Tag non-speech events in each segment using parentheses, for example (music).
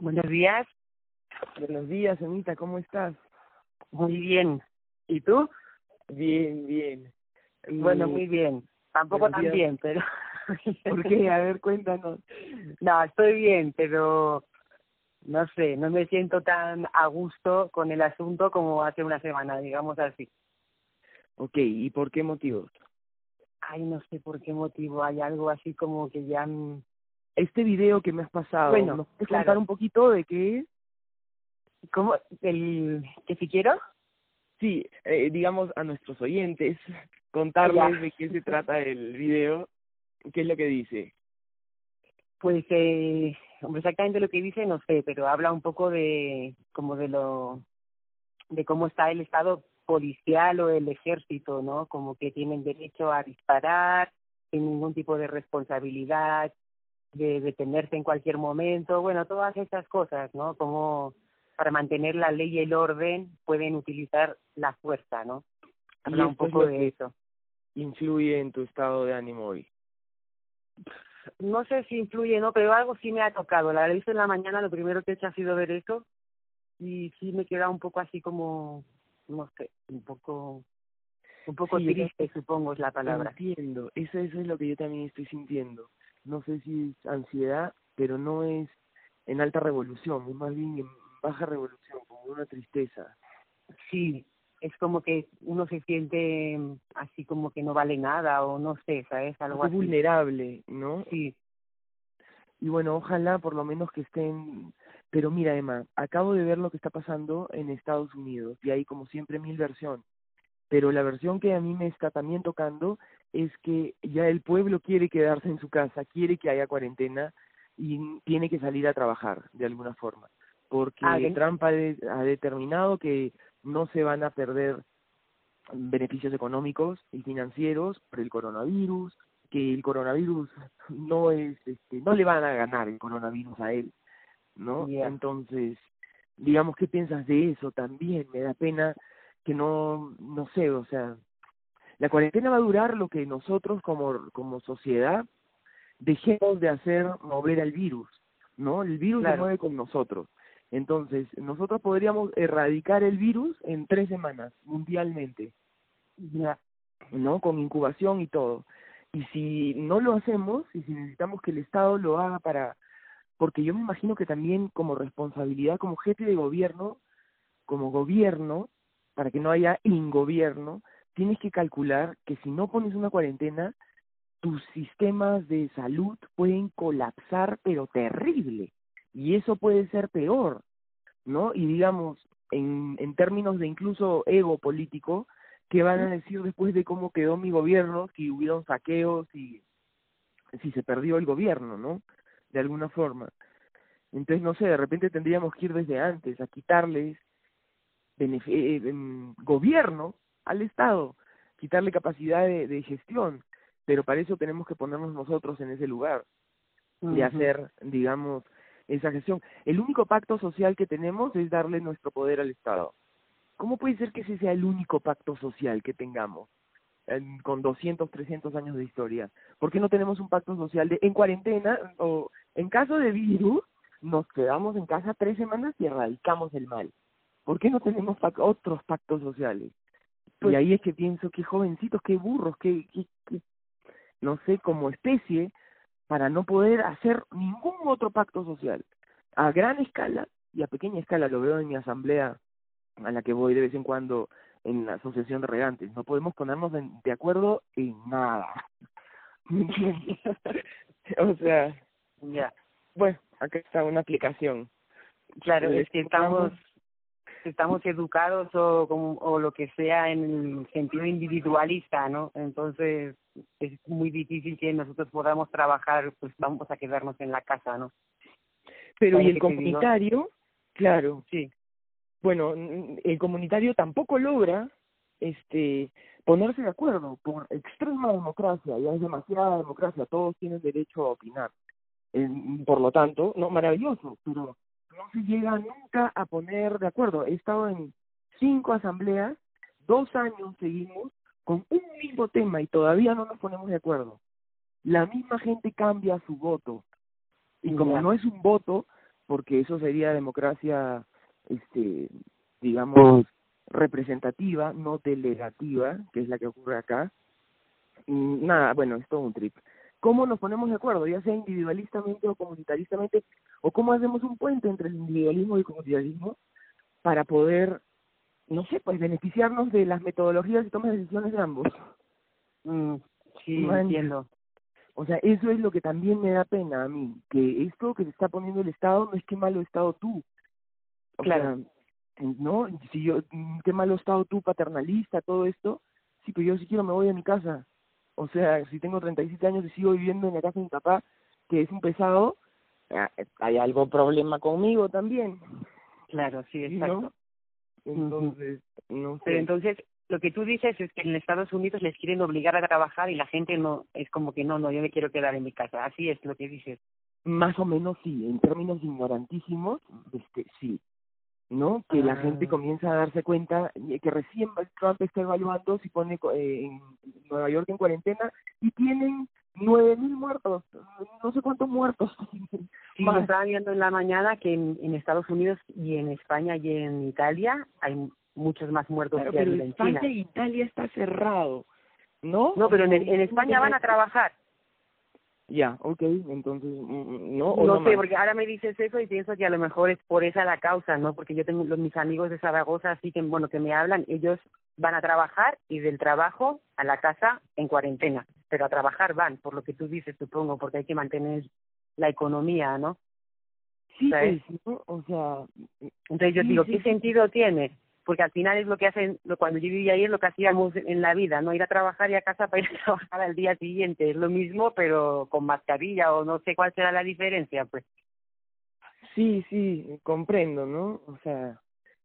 Buenos días. Buenos días, Anita, ¿cómo estás? Muy bien. ¿Y tú? Bien, bien. Bueno, Mm, muy bien. Tampoco tan bien, pero... (laughs) ¿Por qué? A ver, cuéntanos. No, estoy bien, pero no sé, no me siento tan a gusto con el asunto como hace una semana, digamos así. Ok, ¿y por qué motivos? Ay, no sé por qué motivo, hay algo así como que ya... mm, Este video que me has pasado, Bueno, ¿nos puedes claro. contar un poquito de qué es? ¿Cómo? ¿El que si quiero? Sí, eh, digamos a nuestros oyentes, contarles Ya. de qué se trata el video, qué es lo que dice. Pues, eh, hombre, exactamente lo que dice no sé, pero habla un poco de como de lo de cómo está el estado policial o el ejército, ¿no? Como que tienen derecho a disparar sin ningún tipo de responsabilidad, de detenerse en cualquier momento, bueno, todas esas cosas, ¿no? Como para mantener la ley y el orden pueden utilizar la fuerza, ¿no? Habla un poco de eso. Influye en tu estado de ánimo hoy. no sé si influye, ¿no? Pero algo sí me ha tocado. La vista en la mañana, lo primero que he hecho ha sido ver eso y sí me queda un poco así como, no sé, un poco, un poco Sí, triste, supongo es la palabra. Entiendo, eso, eso es lo que yo también estoy sintiendo. No sé si es ansiedad, pero no es en alta revolución, es más bien en baja revolución, como una tristeza. Sí, es como que uno se siente mm, así como que no vale nada o no sé, ¿sabes? Algo Algo así. vulnerable, ¿no? Sí, Y bueno, ojalá por lo menos que estén... Pero mira, Emma, acabo de ver lo que está pasando en Estados Unidos y hay como siempre mil versiones. Pero la versión que a mí me está también tocando es que ya el pueblo quiere quedarse en su casa, quiere que haya cuarentena y tiene que salir a trabajar de alguna forma. Porque Ah, Trump ha, de- ha determinado que no se van a perder beneficios económicos y financieros por el coronavirus, que el coronavirus no es, este, no le van a ganar el coronavirus a él, ¿no? Entonces, digamos, ¿qué piensas de eso? También me da pena que no, no sé, o sea, la cuarentena va a durar lo que nosotros como, como sociedad dejemos de hacer mover al virus, ¿no? El virus se Claro. mueve con nosotros. Entonces, nosotros podríamos erradicar el virus en tres semanas, mundialmente. ya, ¿no? Con incubación y todo. Y si no lo hacemos, y si necesitamos que el Estado lo haga para, porque yo me imagino que también como responsabilidad, como jefe de gobierno, como gobierno, para que no haya ingobierno, tienes que calcular que si no pones una cuarentena, tus sistemas de salud pueden colapsar, pero terrible. Y eso puede ser peor, ¿no? Y digamos, en, en términos de incluso ego político, ¿qué van a decir después de cómo quedó mi gobierno si hubieron saqueos y si se perdió el gobierno, ¿no? De alguna forma. Entonces, no sé, de repente tendríamos que ir desde antes a quitarles eh, em, gobierno al Estado, quitarle capacidad de, de gestión, pero para eso tenemos que ponernos nosotros en ese lugar de hacer, digamos, esa gestión. El único pacto social que tenemos es darle nuestro poder al Estado. ¿Cómo puede ser que ese sea el único pacto social que tengamos en- con 200, 300 años de historia? ¿Por qué no tenemos un pacto social de en cuarentena o en caso de virus nos quedamos en casa tres semanas y erradicamos el mal? ¿Por qué no tenemos pac- otros pactos sociales? Pues- y ahí es que pienso, qué jovencitos, qué burros, qué, qué- no sé, como especie, para no poder hacer ningún otro pacto social. A gran escala y a pequeña escala, lo veo en mi asamblea a la que voy de vez en cuando en la asociación de regantes. No podemos ponernos de acuerdo en nada. (laughs) ¿Me entiendes? (laughs) o sea, ya. bueno, acá está una aplicación. Claro, es que estamos estamos educados o como, o lo que sea en el sentido individualista, ¿no? Entonces es muy difícil que nosotros podamos trabajar, pues vamos a quedarnos en la casa, ¿no? Pero y ¿Sabes el comunitario, claro, Sí, bueno, el comunitario tampoco logra este ponerse de acuerdo por extrema democracia, ya es demasiada democracia, todos tienen derecho a opinar. Eh, por lo tanto, no, maravilloso, pero no se llega nunca a poner de acuerdo. He estado en cinco asambleas, dos años seguimos con un mismo tema y todavía no nos ponemos de acuerdo. La misma gente cambia su voto. Y como Ya. no es un voto, porque eso sería democracia, este, digamos, representativa, no delegativa, que es la que ocurre acá. nada, bueno, es todo un trip. ¿Cómo nos ponemos de acuerdo, ya sea individualistamente o comunitaristamente, o cómo hacemos un puente entre el individualismo y el comunitarismo para poder, no sé, pues beneficiarnos de las metodologías y tomas de decisiones de ambos? Mm, sí, entiendo. O sea, eso es lo que también me da pena a mí, que esto que se está poniendo el Estado no es que malo Estado tú. claro. ¿no? Si yo, mm, qué malo Estado tú, paternalista, todo esto. Sí, pero yo si quiero me voy a mi casa. O sea, si tengo 37 años y sigo viviendo en la casa de mi papá, que es un pesado, hay algo problema conmigo también. Claro, sí, exacto. Entonces, no sé. Pero entonces, lo que tú dices es que en Estados Unidos les quieren obligar a trabajar y la gente no, es como que no, no, yo me quiero quedar en mi casa. Así es lo que dices. Más o menos sí, en términos ignorantísimos, este, sí. ¿no? Que la gente ah. comienza a darse cuenta que recién Trump está evaluando si pone eh, en Nueva York en cuarentena y tienen nueve mil muertos, no sé cuántos muertos. Sí, estaba viendo en la mañana que en, en, Estados Unidos y en España y en Italia hay muchos más muertos que en España e Italia está cerrado, ¿no? No, pero en, en España van a trabajar. Ya, okay, entonces, mm, mm, no, no, sé, porque ahora me dices eso y pienso que a lo mejor es por esa la causa, ¿no? Porque yo tengo los, mis amigos de Zaragoza, así que, bueno, que me hablan, ellos van a trabajar y del trabajo a la casa en cuarentena, pero a trabajar van, por lo que tú dices, supongo, porque hay que mantener la economía, ¿no? Sí, pues, o sea... Entonces yo digo, ¿qué sentido tiene? porque al final es lo que hacen, lo, cuando yo vivía ahí es lo que hacíamos en la vida, no ir a trabajar y a casa (laughs) para ir a trabajar al día siguiente, es lo mismo pero con mascarilla o no sé cuál será la diferencia, pues. Sí, sí, comprendo, ¿no? O sea,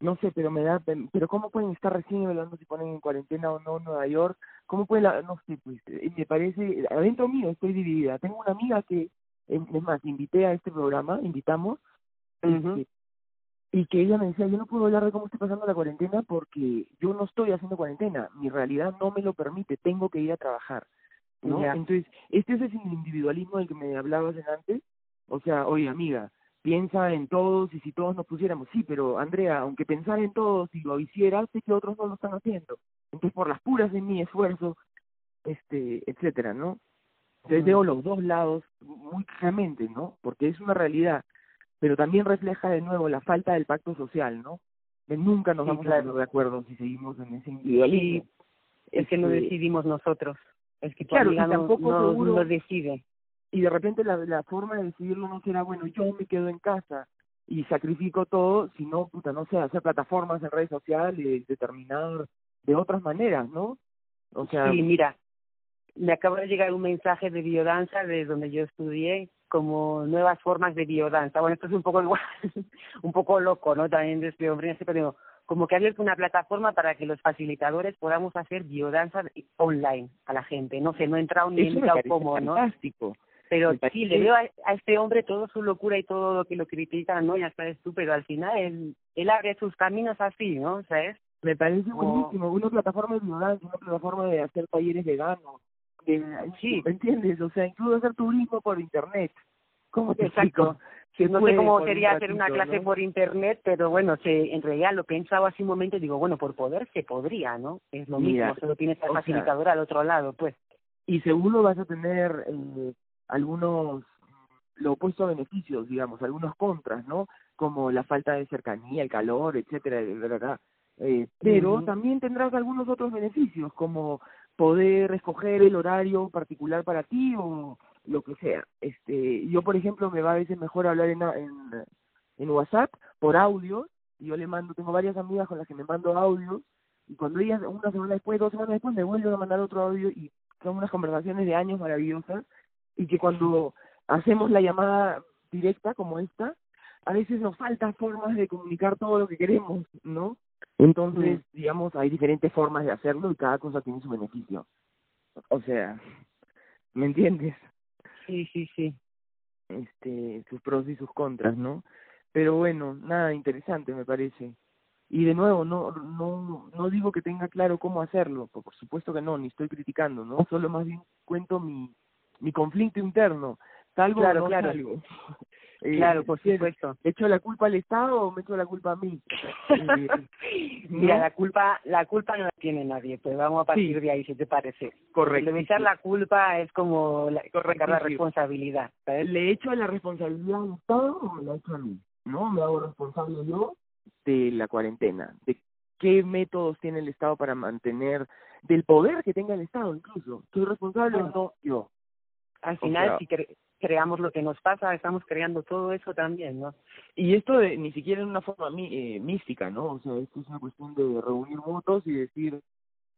no sé, pero me da, pero ¿cómo pueden estar recién evaluando si ponen en cuarentena o no en Nueva York? ¿Cómo pueden, la, no sé, pues, eh, me parece, adentro mío estoy dividida. Tengo una amiga que, es más, invité a este programa, invitamos, y que ella me decía, yo no puedo hablar de cómo estoy pasando la cuarentena porque yo no estoy haciendo cuarentena, mi realidad no me lo permite, tengo que ir a trabajar, ¿no? Entonces, este es el individualismo del que me hablabas en antes, o sea, oye amiga, piensa en todos y si todos nos pusiéramos, sí, pero Andrea, aunque pensar en todos y lo hiciera, sé que otros no lo están haciendo, entonces por las puras de mi esfuerzo, este, etcétera, ¿no? Entonces veo los dos lados muy claramente, ¿no? Porque es una realidad pero también refleja de nuevo la falta del pacto social, ¿no? Que nunca nos vamos a poner de acuerdo si seguimos en ese individualismo. es que no este, decidimos nosotros, es que claro, tampoco no, no decide. Y de repente la, la forma de decidirlo no será, bueno, yo me quedo en casa y sacrifico todo, sino, puta, no sé, hacer plataformas en redes sociales, determinar de otras maneras, ¿no? O sea, sí, mira, me acaba de llegar un mensaje de biodanza de donde yo estudié como nuevas formas de biodanza. Bueno, esto es un poco igual, (laughs) un poco loco, ¿no? También de este hombre, pero como que ha abierto una plataforma para que los facilitadores podamos hacer biodanza online a la gente. No sé, no he entrado ni en cómo, ¿no? Fantástico. Pero sí, le veo a, este hombre todo su locura y todo lo que lo critican, ¿no? Ya sabes tú, pero al final él, él abre sus caminos así, ¿no? ¿Sabes? Me parece buenísimo. Una plataforma de biodanza, una plataforma de hacer talleres veganos, sí, (laughs) ¿me entiendes? O sea, incluso hacer turismo por internet. ¿Cómo te Exacto. no sé cómo sería hacer una clase por internet, pero bueno, se, en realidad lo pensaba hace un momento y digo, bueno, por poder se podría, ¿no? Es lo mismo, solo tienes al facilitador al otro lado, pues. Y seguro vas a tener eh, algunos, lo opuesto a beneficios, digamos, algunos contras, ¿no? Como la falta de cercanía, el calor, etcétera, verdad. Eh, pero también tendrás algunos otros beneficios, como poder escoger el horario particular para ti o lo que sea. Este, yo por ejemplo me va a veces mejor hablar en, en, en WhatsApp por audio, y yo le mando, tengo varias amigas con las que me mando audios, y cuando ellas una semana después, dos semanas después me vuelven a mandar otro audio y son unas conversaciones de años maravillosas, y que cuando hacemos la llamada directa como esta, a veces nos faltan formas de comunicar todo lo que queremos, ¿no? Entonces, digamos, hay diferentes formas de hacerlo y cada cosa tiene su beneficio. O sea, ¿me entiendes? Sí, sí, sí. Este, sus pros y sus contras, ¿no? Pero bueno, nada interesante me parece. Y de nuevo, no no no digo que tenga claro cómo hacerlo, por supuesto que no, ni estoy criticando, ¿no? Solo más bien cuento mi mi conflicto interno, salgo claro, claro. Eh, claro, por supuesto. ¿Le echo la culpa al Estado o me echo la culpa a mí? Eh, (laughs) Mira, la culpa la culpa no la tiene nadie, pues vamos a partir de ahí, si te parece. Correcto. Le echar la culpa es como la, la responsabilidad. ¿Le echo la responsabilidad al Estado o me la echo a mí? ¿No? Me hago responsable yo de la cuarentena, de qué métodos tiene el Estado para mantener, del poder que tenga el Estado incluso. ¿Soy responsable o no? Yo. Al final, si creamos lo que nos pasa, estamos creando todo eso también, ¿no? Y esto de, ni siquiera en una forma eh, mística, ¿no? O sea, esto es una cuestión de reunir votos y decir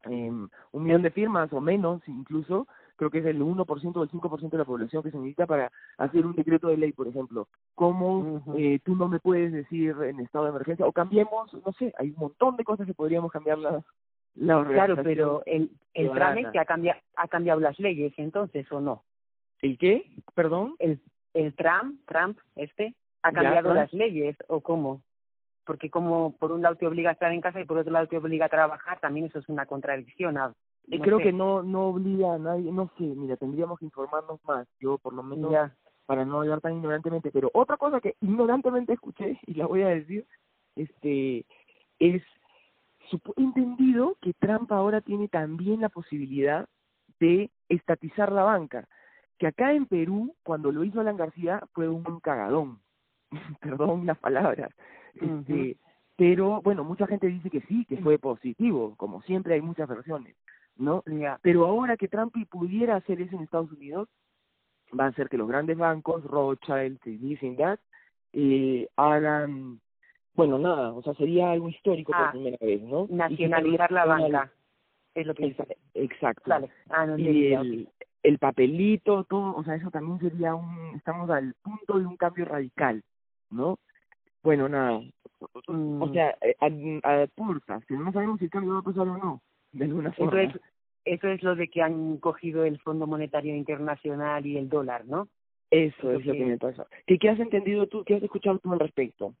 eh, un millón de firmas o menos incluso, creo que es el 1% o el 5% de la población que se necesita para hacer un decreto de ley, por ejemplo. ¿Cómo eh, tú no me puedes decir en estado de emergencia? O cambiemos, no sé, hay un montón de cosas que podríamos cambiar la, la Claro, pero el, el trámite ha cambiado, ha cambiado las leyes entonces, ¿o no? ¿El qué? Perdón. El, el Trump, Trump, este, ha cambiado las leyes, ¿o cómo? Porque como por un lado te obliga a estar en casa y por otro lado te obliga a trabajar, también eso es una contradicción. Ah, creo que no no obliga a nadie, no sé, mira, tendríamos que informarnos más, yo por lo menos para no hablar tan ignorantemente, pero otra cosa que ignorantemente escuché (laughs) y la voy a decir, este es entendido que Trump ahora tiene también la posibilidad de estatizar la banca que acá en Perú, cuando lo hizo Alan García, fue un cagadón, (laughs) perdón las palabras, este, pero bueno, mucha gente dice que sí, que fue positivo, como siempre hay muchas versiones, ¿no? Pero ahora que Trump pudiera hacer eso en Estados Unidos, va a hacer que los grandes bancos, Rothschild y Disney, eh, hagan, bueno, nada, o sea, sería algo histórico por ah, primera vez, ¿no? Nacionalizar la banca, es lo que dice. Exacto. Ah, no, y el, el papelito, todo, o sea, eso también sería un, estamos al punto de un cambio radical, ¿no? Bueno, nada, o mm. sea, eh, a, a, puertas, que no sabemos si el cambio va a pasar o no, de alguna forma. Eso es, eso es lo de que han cogido el Fondo Monetario Internacional y el dólar, ¿no? Eso es lo que me pasa. ¿Qué, ¿Qué has entendido tú, qué has escuchado tú al respecto?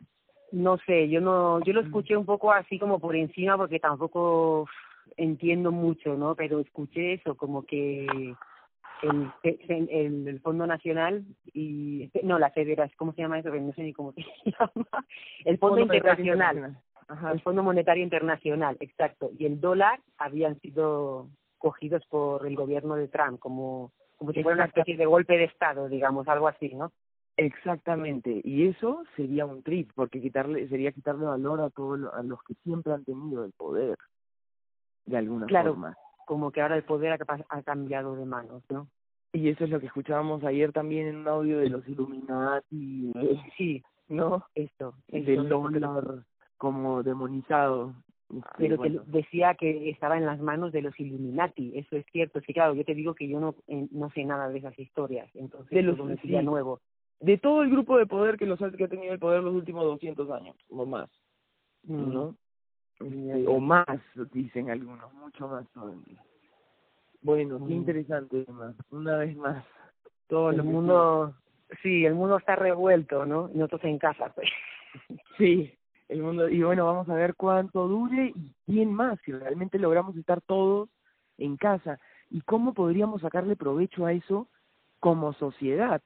No sé, yo no, yo lo mm. escuché un poco así como por encima porque tampoco entiendo mucho, ¿no? Pero escuché eso, como que el, el, Fondo Nacional y no la federación cómo se llama eso no sé ni cómo se (laughs) llama. El Fondo, Internacional, el Fondo Monetario Internacional exacto. Y el dólar habían sido cogidos por el gobierno de Trump como como si fuera una especie de golpe de estado digamos algo así no exactamente. Y eso sería un trip porque quitarle sería quitarle valor a todos a los que siempre han tenido el poder de alguna claro. forma como que ahora el poder ha, cambiado de manos, ¿no? Y eso es lo que escuchábamos ayer también en un audio de los Illuminati, (laughs) sí, ¿no? Esto, del dólar como demonizado. Este, Pero que decía que estaba en las manos de los Illuminati, eso es cierto. Sí, claro, yo te digo que yo no eh, no sé nada de esas historias, entonces de los sí. nuevo. De todo el grupo de poder que los que ha tenido el poder los últimos 200 años o más, mm. ¿no? O más, dicen algunos, mucho más todavía. Bueno, qué mm. interesante, una vez más. Todo el mundo, sí, el mundo está revuelto, ¿no? Nosotros en casa, pues. (laughs) Sí, el mundo, y bueno, vamos a ver cuánto dure y quién más, si realmente logramos estar todos en casa. ¿Y cómo podríamos sacarle provecho a eso como sociedad?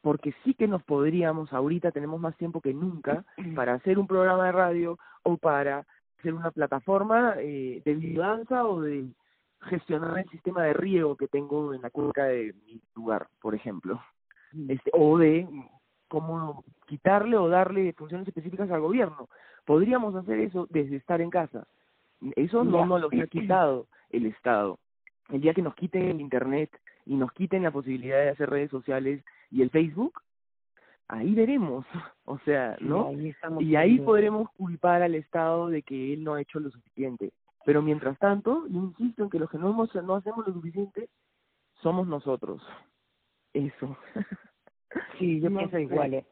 Porque sí que nos podríamos, ahorita tenemos más tiempo que nunca, (clears throat) para hacer un programa de radio o para ser una plataforma eh, de vigilancia o de gestionar el sistema de riego que tengo en la cuenca de mi lugar, por ejemplo, mm. este, o de cómo quitarle o darle funciones específicas al gobierno. Podríamos hacer eso desde estar en casa. Eso no nos lo ha quitado el Estado. El día que nos quiten el Internet y nos quiten la posibilidad de hacer redes sociales y el Facebook, ahí veremos, (laughs) o sea, ¿no? y ahí podremos culpar al Estado de que él no ha hecho lo suficiente. Pero mientras tanto, yo insisto en que los que no, hemos, no hacemos lo suficiente somos nosotros. Eso. (laughs) sí, yo pienso igual, ¿eh?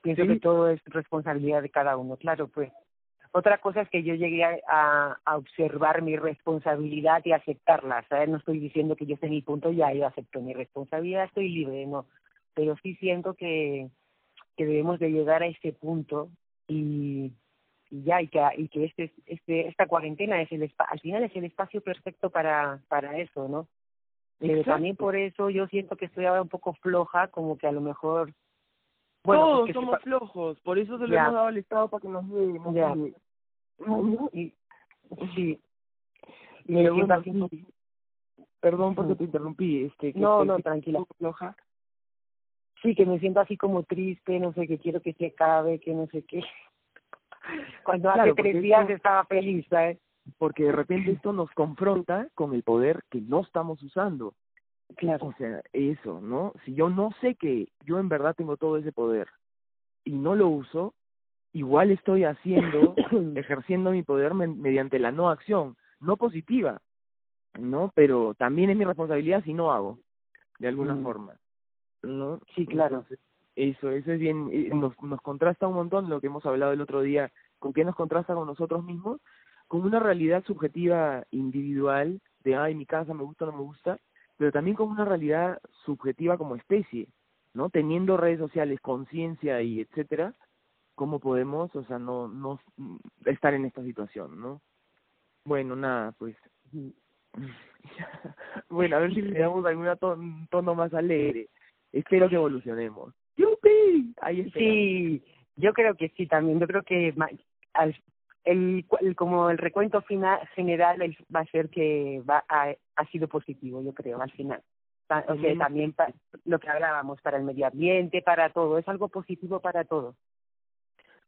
Pienso que todo es responsabilidad de cada uno, claro, pues. Otra cosa es que yo llegué a, a observar mi responsabilidad y aceptarla, ¿sabes? No estoy diciendo que yo esté en mi punto, ya yo acepto mi responsabilidad, estoy libre, no. Pero sí siento que, que debemos de llegar a ese punto y, y ya y que y que este este esta cuarentena es el al final es el espacio perfecto para para eso no pero también por eso yo siento que estoy ahora un poco floja como que a lo mejor Bueno, Todos somos flojos, por eso se lo hemos dado al Estado para que nos dé. ya. (laughs) Y, sí. Y Perdón porque te interrumpí. este No, no, tranquila. Floja. Sí, que me siento así como triste, no sé, que quiero que se acabe, que no sé qué. (laughs) Cuando hace tres días estaba feliz, ¿sabes? Porque de repente esto nos confronta con el poder que no estamos usando. Claro. O sea, eso, ¿no? Si yo no sé que yo en verdad tengo todo ese poder y no lo uso, igual estoy haciendo, (coughs) (coughs) ejerciendo mi poder mediante la no acción, no positiva, ¿no? Pero también es mi responsabilidad si no hago, de alguna mm. forma, ¿no? Sí, claro. eso, eso es bien, nos, nos contrasta un montón lo que hemos hablado el otro día, con qué nos contrasta con nosotros mismos, con una realidad subjetiva individual de, ay, mi casa me gusta o no me gusta, pero también con una realidad subjetiva como especie, ¿no? Teniendo redes sociales, conciencia y etcétera, ¿cómo podemos, o sea, no, no estar en esta situación, ¿no? Bueno, nada, pues. (laughs) bueno, a ver si le damos algún tono más alegre. Espero que evolucionemos. ¡Yupi! Ahí Sí, yo creo que sí también. Yo creo que al, el, como el recuento final general va a ser que va ha sido positivo, yo creo, al final. O sea, también lo que hablábamos para el medio ambiente, para todo, es algo positivo para todo.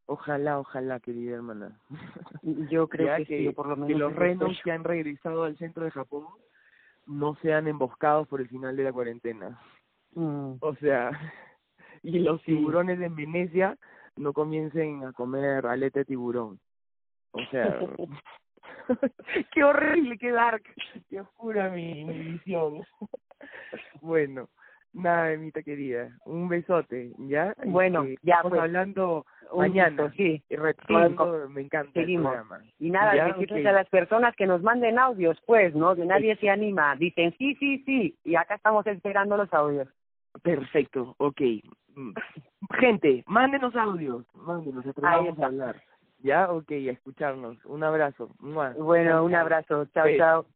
Ojalá, ojalá, querida hermana. (laughs) Yo creo que, sí, por lo menos. Que los renos que han regresado al centro de Japón no sean emboscados por el final de la cuarentena. Mm. O sea, (laughs) y los tiburones en Venecia no comiencen a comer aleta de tiburón. O sea, (laughs) (laughs) qué horrible, qué dark, qué oscura mi, mi visión. bueno, nada, Emita querida, un besote, ¿ya? Bueno, este, ya estamos pues, hablando mañana, sí, y retomando, me encanta seguimos. Y nada, decirles a las personas que nos manden audios, pues, ¿no? Que nadie se anima, dicen sí, sí, sí, y acá estamos esperando los audios. Perfecto, ok. Mm. Gente, mándenos audios, mándenos, vamos a hablar. ¿Ya? Ok, a escucharnos. Un abrazo. Bueno, un abrazo. Chao, chao.